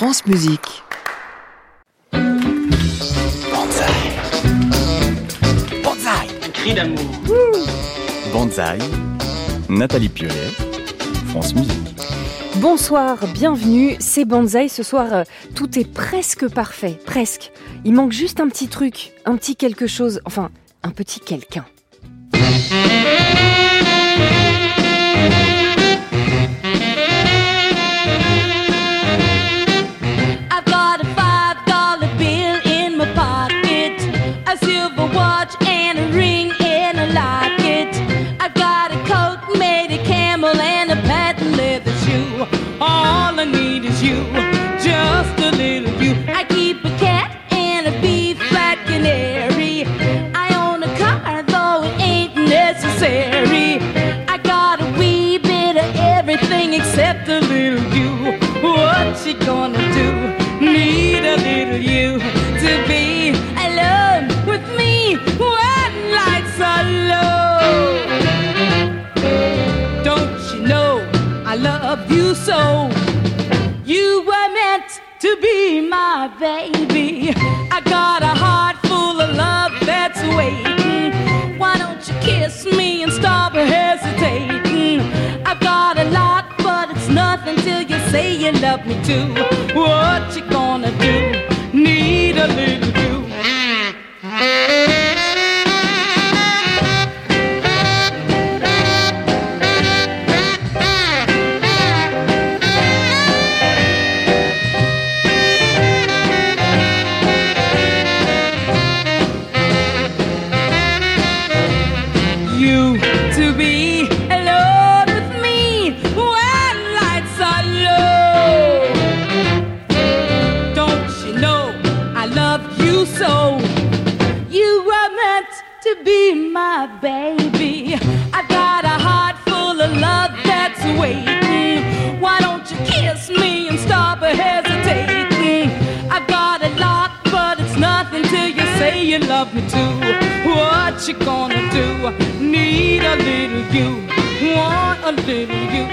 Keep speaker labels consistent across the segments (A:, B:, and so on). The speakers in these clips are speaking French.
A: France Musique. Banzai. Banzai.
B: Un cri d'amour.
C: Banzai, Nathalie Piolet, France Musique.
D: Bonsoir, bienvenue, c'est Banzai. Ce soir, euh, tout est presque parfait, presque. Il manque juste un petit truc, un petit quelque chose, enfin, un petit quelqu'un.
E: Love love me too. What you gonna do? Need a little you, want a little you,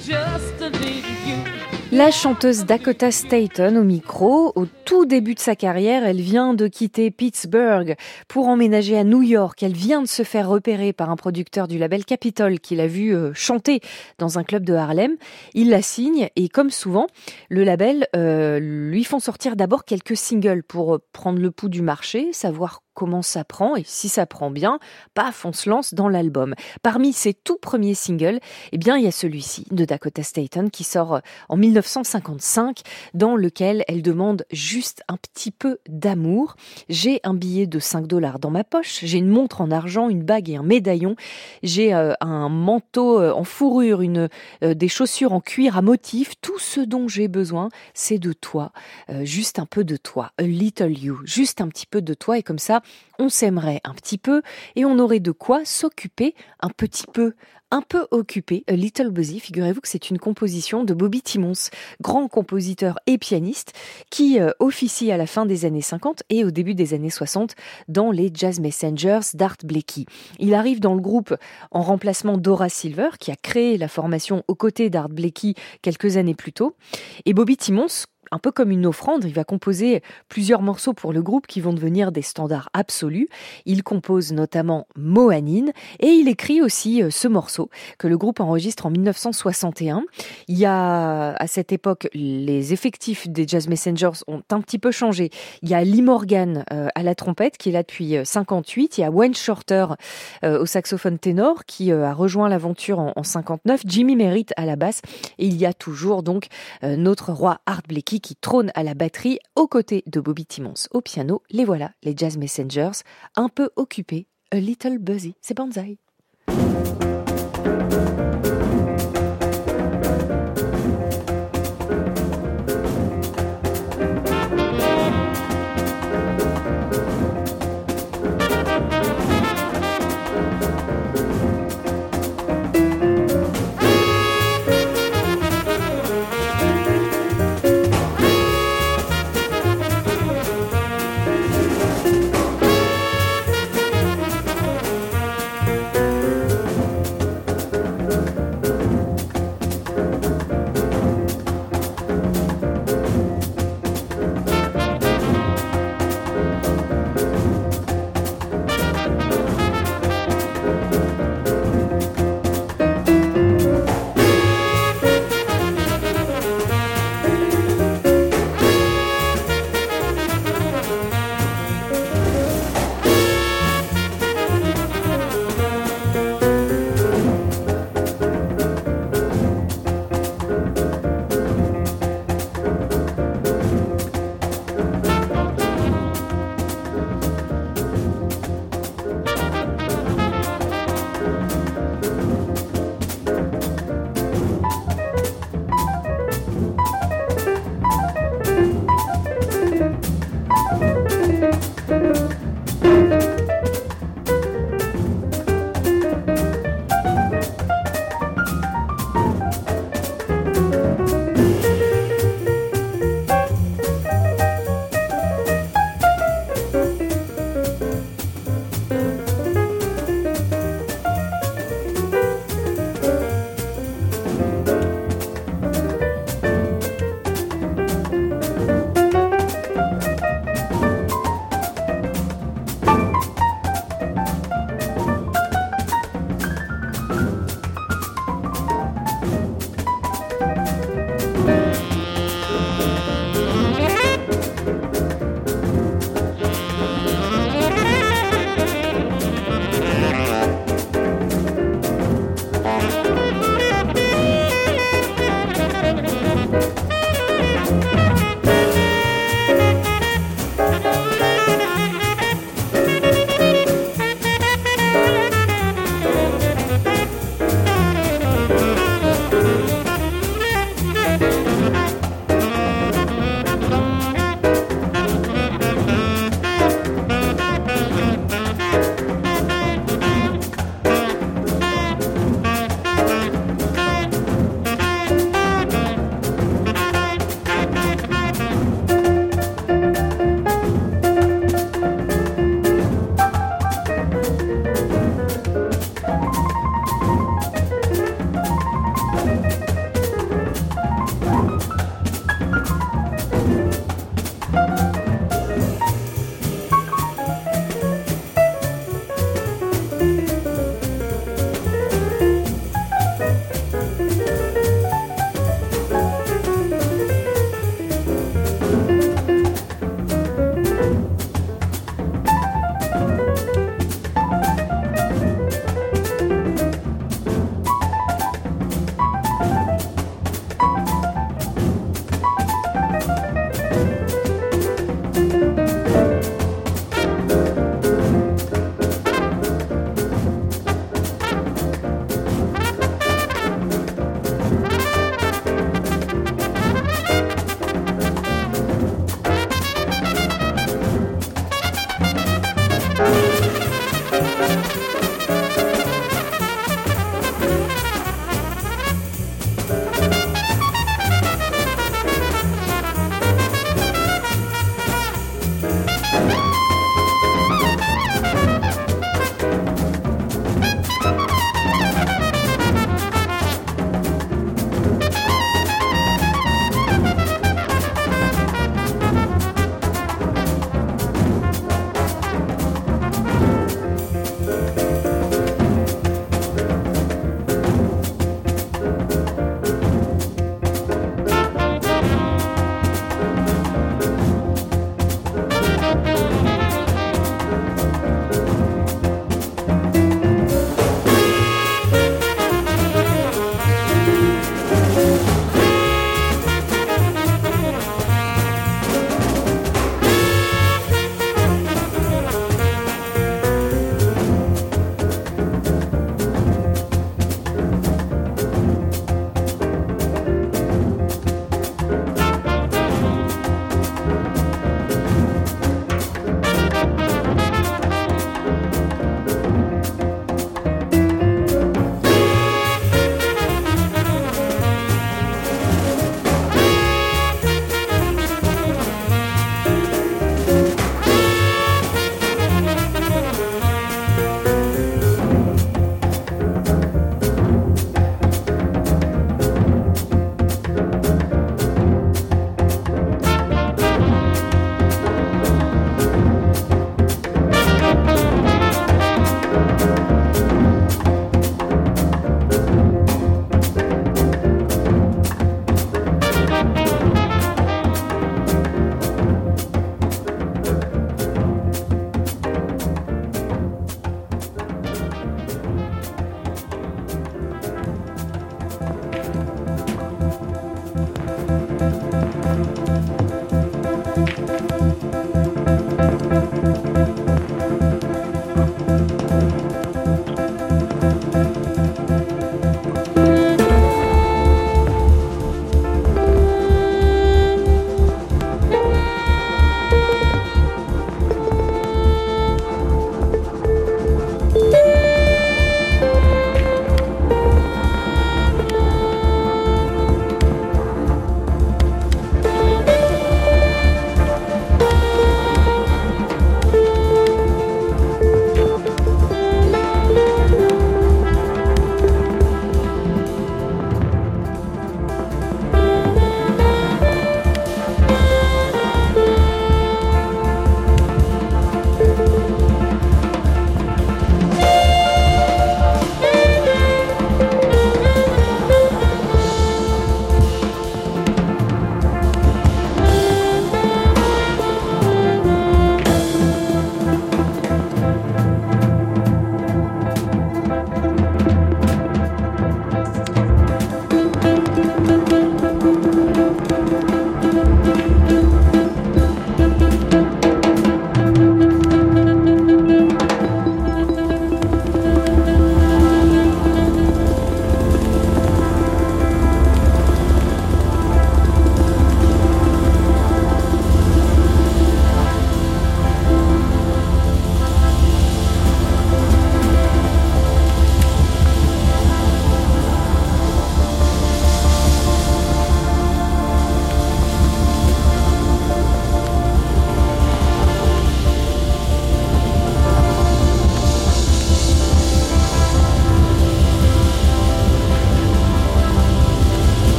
E: just a little you.
D: La chanteuse Dakota Staton au micro, au tout début de sa carrière, elle vient de quitter Pittsburgh pour emménager à New York. Elle vient de se faire repérer par un producteur du label Capitol qui l'a vu euh, chanter dans un club de Harlem. Il la signe et comme souvent, le label euh, lui font sortir d'abord quelques singles pour euh, prendre le pouls du marché, savoir comment ça prend et si ça prend bien, paf, on se lance dans l'album. Parmi ses tout premiers singles, eh bien, il y a celui-ci de Dakota Staton qui sort en 1955 dans lequel elle demande juste un petit peu d'amour. J'ai un billet de 5 dollars dans ma poche, j'ai une montre en argent, une bague et un médaillon, j'ai euh, un manteau euh, en fourrure, euh, des chaussures en cuir à motif, tout ce dont j'ai besoin, c'est de toi, juste un peu de toi, a little you, juste un petit peu de toi et comme ça, on s'aimerait un petit peu et on aurait de quoi s'occuper un petit peu. Un peu occupé, A Little Busy, figurez-vous que c'est une composition de Bobby Timmons, grand compositeur et pianiste, qui euh, officie à la fin des années 50 et au début des années 60 dans les Jazz Messengers d'Art Blakey. Il arrive dans le groupe en remplacement d'Ora Silver, qui a créé la formation aux côtés d'Art Blakey quelques années plus tôt. Et Bobby Timmons un peu comme une offrande, il va composer plusieurs morceaux pour le groupe qui vont devenir des standards absolus. Il compose notamment Mohanine et il écrit aussi euh, ce morceau que le groupe enregistre en 1961. Il y a à cette époque les effectifs des Jazz Messengers ont un petit peu changé. Il y a Lee Morgan euh, à la trompette qui est là depuis euh, 58. Il y a Wayne Shorter euh, au saxophone ténor qui euh, a rejoint l'aventure en, en 59. Jimmy Merritt à la basse et il y a toujours donc euh, notre roi Art Blakey qui trône à la batterie aux côtés de Bobby Timmons au piano. Les voilà, les Jazz Messengers, un peu occupés, a little busy. C'est Banzai.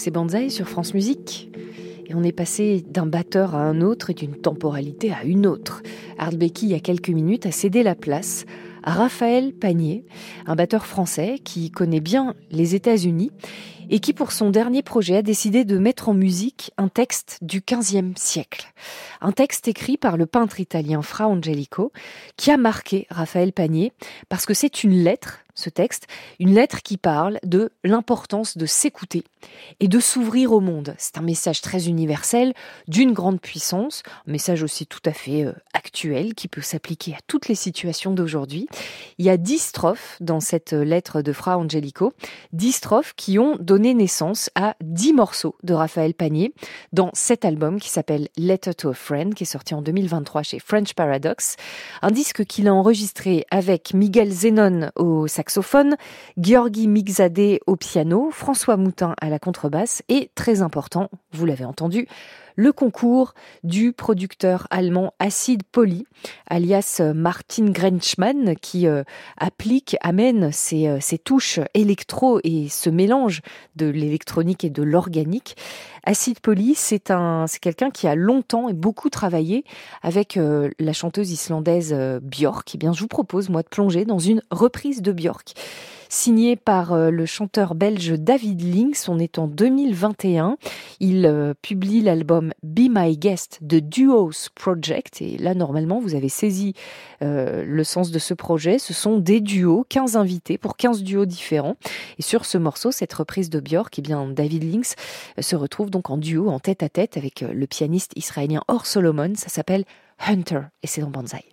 D: C'est Banzai sur France Musique. Et on est passé d'un batteur à un autre et d'une temporalité à une autre. Art Becky, il y a quelques minutes, a cédé la place à Raphaël Panier, un batteur français qui connaît bien les États-Unis et qui, pour son dernier projet, a décidé de mettre en musique un texte du XVe siècle. Un texte écrit par le peintre italien Fra Angelico, qui a marqué Raphaël Panier, parce que c'est une lettre ce texte, une lettre qui parle de l'importance de s'écouter et de s'ouvrir au monde. C'est un message très universel, d'une grande puissance, un message aussi tout à fait euh, actuel qui peut s'appliquer à toutes les situations d'aujourd'hui. Il y a dix strophes dans cette lettre de Fra Angelico, dix strophes qui ont donné naissance à dix morceaux de Raphaël Panier dans cet album qui s'appelle Letter to a Friend, qui est sorti en 2023 chez French Paradox, un disque qu'il a enregistré avec Miguel Zenon au saxophone Georgi Mixadé au piano, François Moutin à la contrebasse et, très important, vous l'avez entendu, le concours du producteur allemand Acid Poly, alias Martin Grenchmann, qui euh, applique, amène ces, euh, touches électro et ce mélange de l'électronique et de l'organique. Acid Poly, c'est un, c'est quelqu'un qui a longtemps et beaucoup travaillé avec euh, la chanteuse islandaise Björk. Et eh bien, je vous propose, moi, de plonger dans une reprise de Björk signé par euh, le chanteur belge David Links. On est en 2021. Il euh, publie l'album Be My Guest de Duos Project. Et là, normalement, vous avez saisi euh, le sens de ce projet. Ce sont des duos, 15 invités pour 15 duos différents. Et sur ce morceau, cette reprise de Björk, eh bien, David Links se retrouve donc en duo, en tête à tête avec le pianiste israélien Or Solomon. Ça s'appelle Hunter et c'est dans Banzai.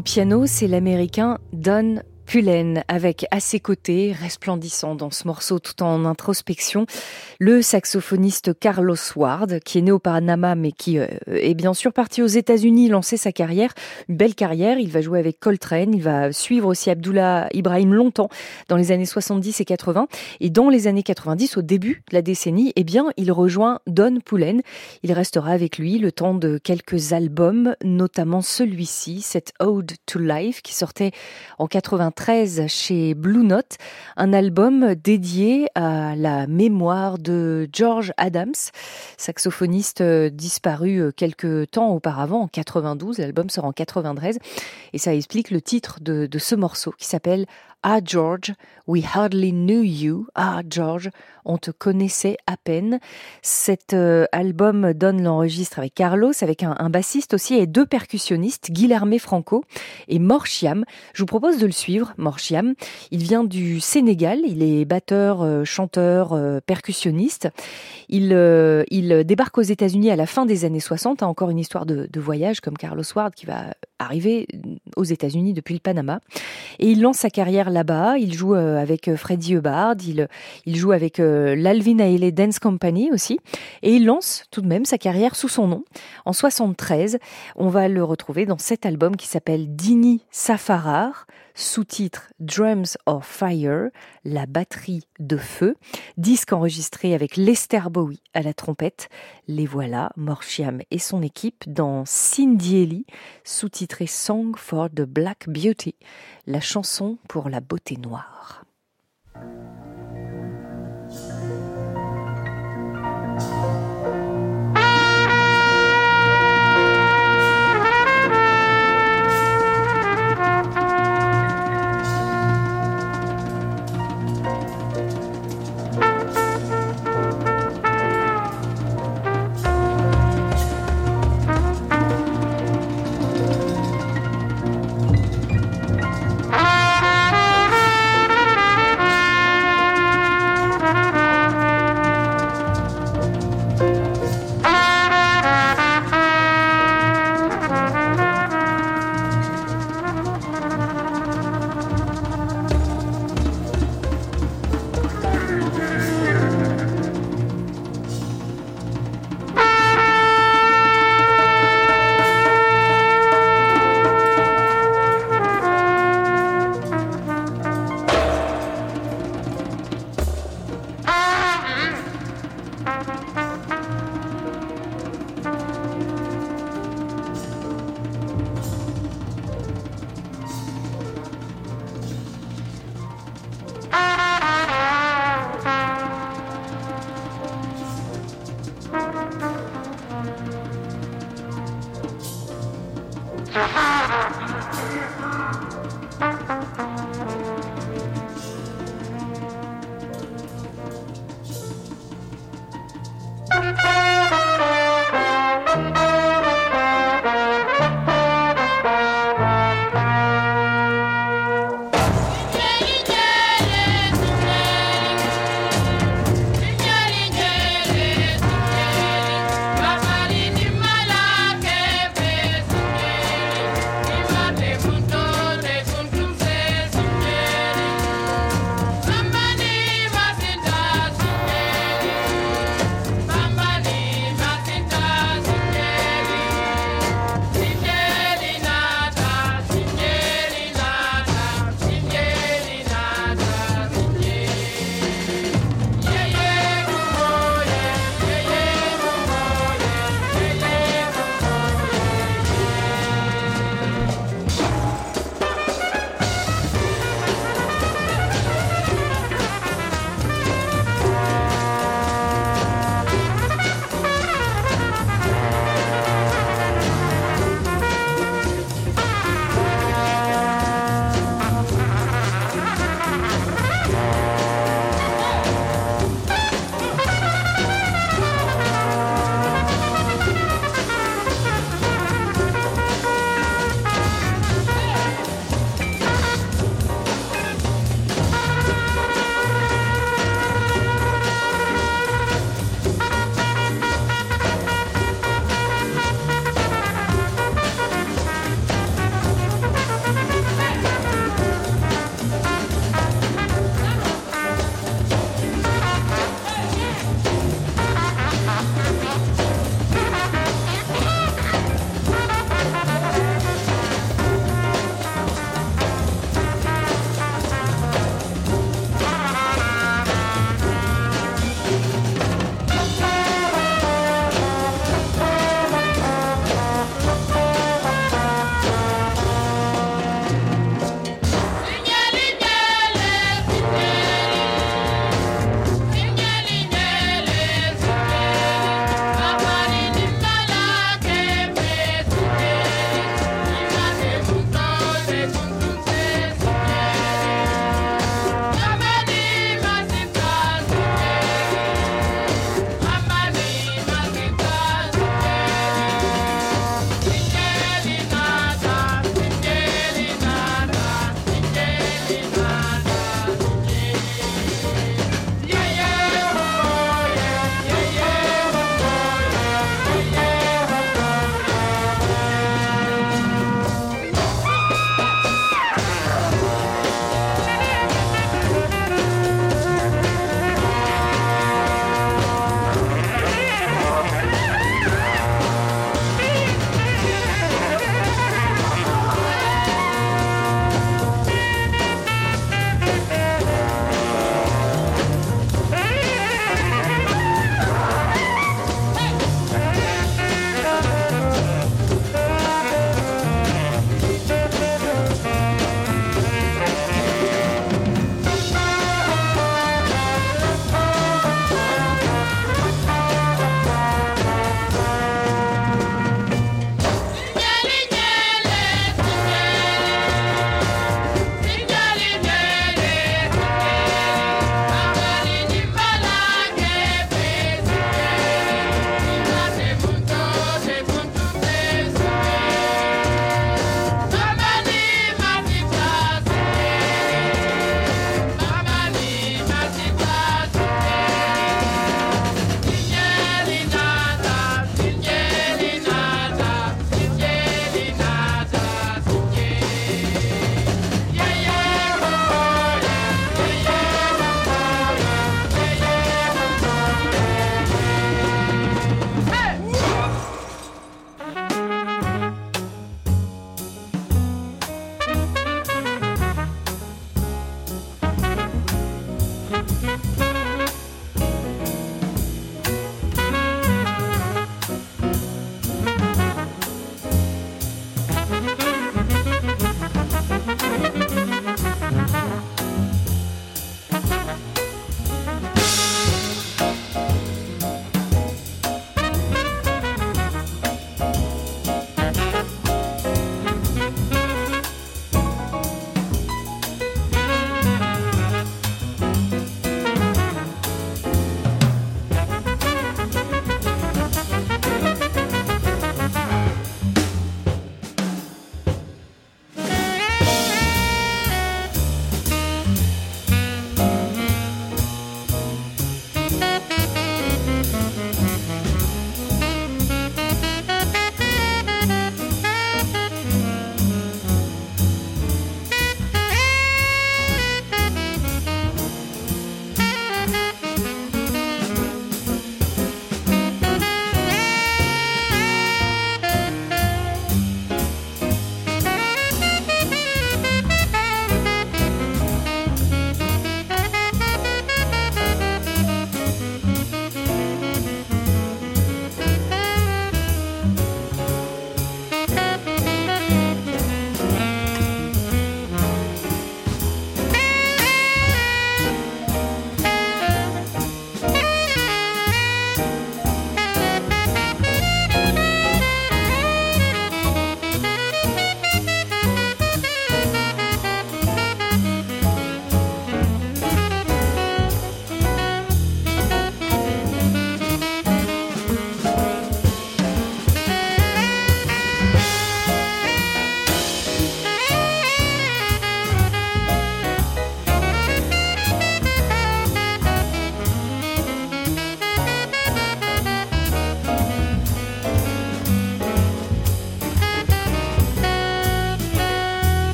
D: Au piano, c'est l'américain Don Pullen, avec à ses côtés, resplendissant dans ce morceau tout en introspection, le saxophoniste Carlos Ward, qui est né au Panama mais qui euh, est bien sûr parti aux États-Unis lancer sa carrière, une belle carrière. Il va jouer avec Coltrane, il va suivre aussi Abdullah Ibrahim longtemps dans les années 70 et 80. Et dans les années 90, au début de la décennie, eh bien, il rejoint Don Pullen. Il restera avec lui le temps de quelques albums, notamment celui-ci, cette Ode to Life, qui sortait en 93 chez Blue Note, un album dédié à la mémoire de George Adams, saxophoniste euh, disparu euh, quelques temps auparavant, en 92. L'album sort en 93 et ça explique le titre de, de ce morceau qui s'appelle Ah George, we hardly knew you. Ah George, on te connaissait à peine. Cet euh, album donne l'enregistre avec Carlos, avec un, bassiste aussi et deux percussionnistes, Guilherme Franco et Morchiam. Je vous propose de le suivre, Morchiam. Il vient du Sénégal, il est batteur, euh, chanteur, euh, percussionniste. Il, il débarque aux États-Unis à la fin des années 60, hein, encore une histoire de, de voyage comme Carlos Ward qui va arriver aux États-Unis depuis le Panama. Et il lance sa carrière là-bas. Il joue avec Freddie Hubbard, il, il joue avec l'Alvin Ailey Dance Company aussi. Et il lance tout de même sa carrière sous son nom. En 73, on va le retrouver dans cet album qui s'appelle Dini Safarar, sous-titre Drums of Fire, la batterie de feu, disque enregistré avec Lester Bowie à la trompette. Les voilà, Morshiam et son équipe dans Cindy sous-titré Song for the Black Beauty, la chanson pour la beauté noire.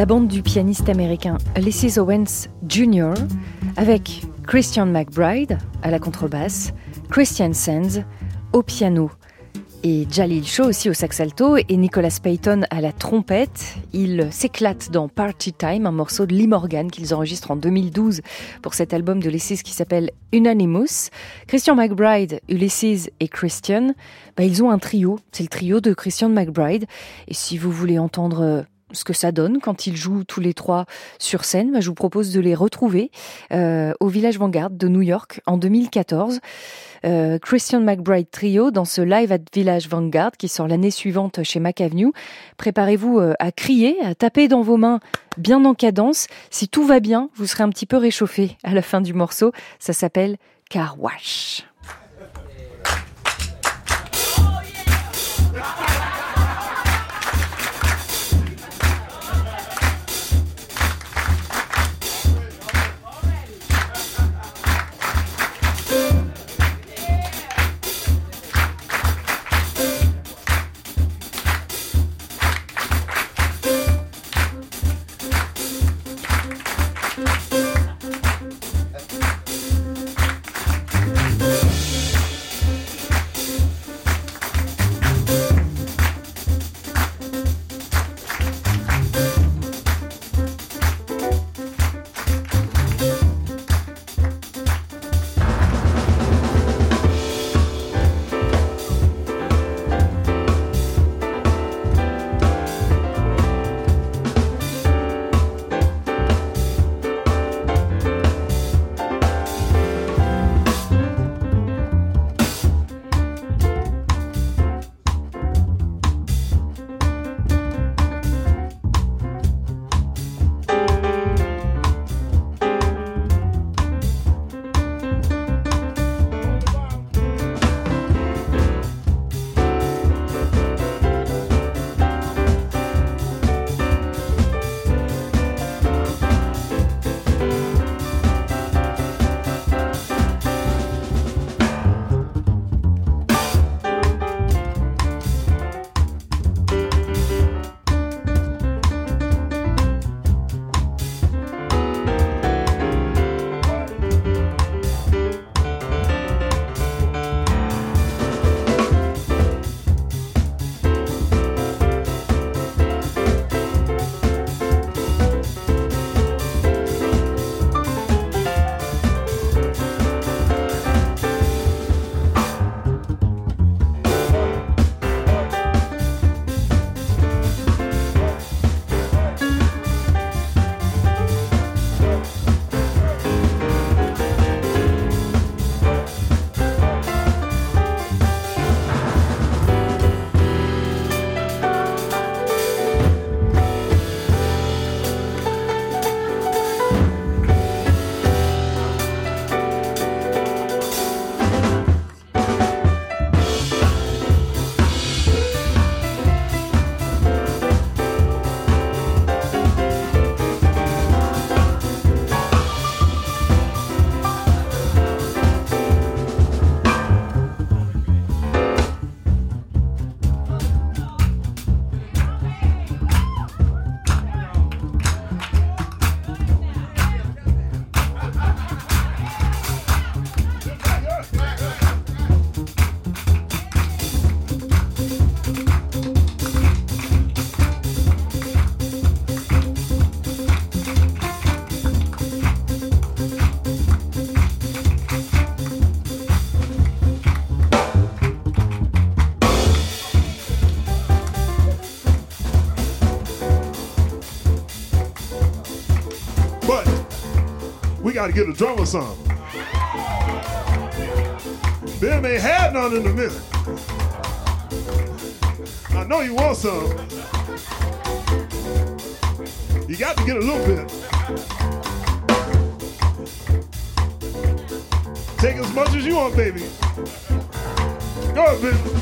D: La bande du pianiste américain Ulysses Owens Jr. avec Christian McBride à la contrebasse, Christian Sands au piano et Jalil Shaw aussi au sax alto et Nicolas Payton à la trompette. Ils s'éclatent dans Party Time, un morceau de Lee Morgan qu'ils enregistrent en 2012 pour cet album de Ulysses qui s'appelle Unanimous. Christian McBride, Ulysses et Christian, bah, ils ont un trio. C'est le trio de Christian McBride. Et si vous voulez entendre ce que ça donne quand ils jouent tous les trois sur scène, je vous propose de les retrouver euh, au Village Vanguard de New York en 2014. Euh, Christian McBride Trio dans ce live at Village Vanguard qui sort l'année suivante chez Mac Avenue. Préparez-vous euh, à crier, à taper dans vos mains bien en cadence. Si tout va bien, vous serez un petit peu réchauffé à la fin du morceau. Ça s'appelle Car Wash.
F: Got to get a drummer some. Bill ain't had none in a minute. I know you want some. You got to get a little bit. Take as much as you want, baby. Go ahead, baby.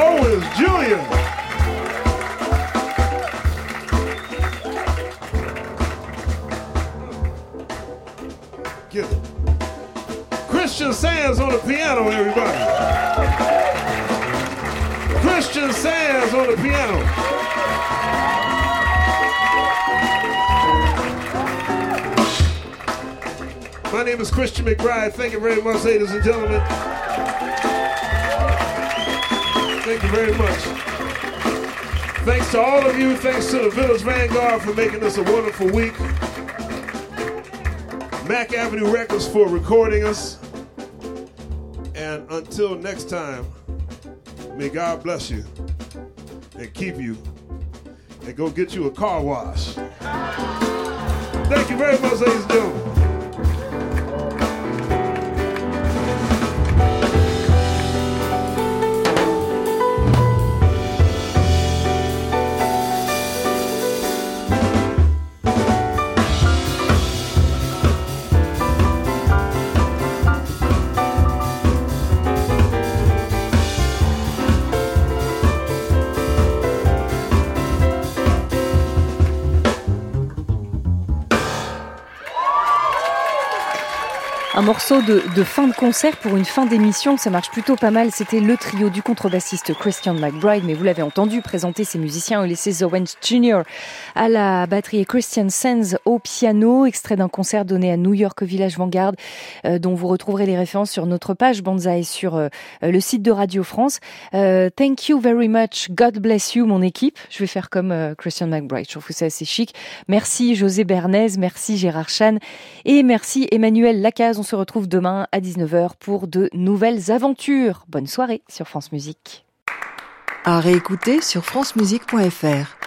F: Owens Jr. Get it. Christian Sands on the piano, everybody. Christian Sands on the piano. My name is Christian McBride. Thank you very much, ladies and gentlemen. Thank you very much. Thanks to all of you. Thanks to the Village Vanguard for making this a wonderful week. Mac Avenue Records for recording us. And until next time, may God bless you and keep you and go get you a car wash. Thank you very much, ladies and gentlemen.
D: Morceau de, de fin de concert pour une fin d'émission, ça marche plutôt pas mal. C'était le trio du contrebassiste Christian McBride, mais vous l'avez entendu présenter ses musiciens Ulysses Owens Jr. à la batterie et Christian Sands au piano, extrait d'un concert donné à New York au Village Vanguard, euh, dont vous retrouverez les références sur notre page Banzai sur euh, le site de Radio France. Euh, thank you very much, God bless you, mon équipe. Je vais faire comme euh, Christian McBride, je trouve que c'est assez chic. Merci José Bernays, merci Gérard Chan et merci Emmanuel Lacaze. On se retrouve demain à 19h pour de nouvelles aventures. Bonne soirée sur France Musique.
G: À réécouter sur francemusique.fr.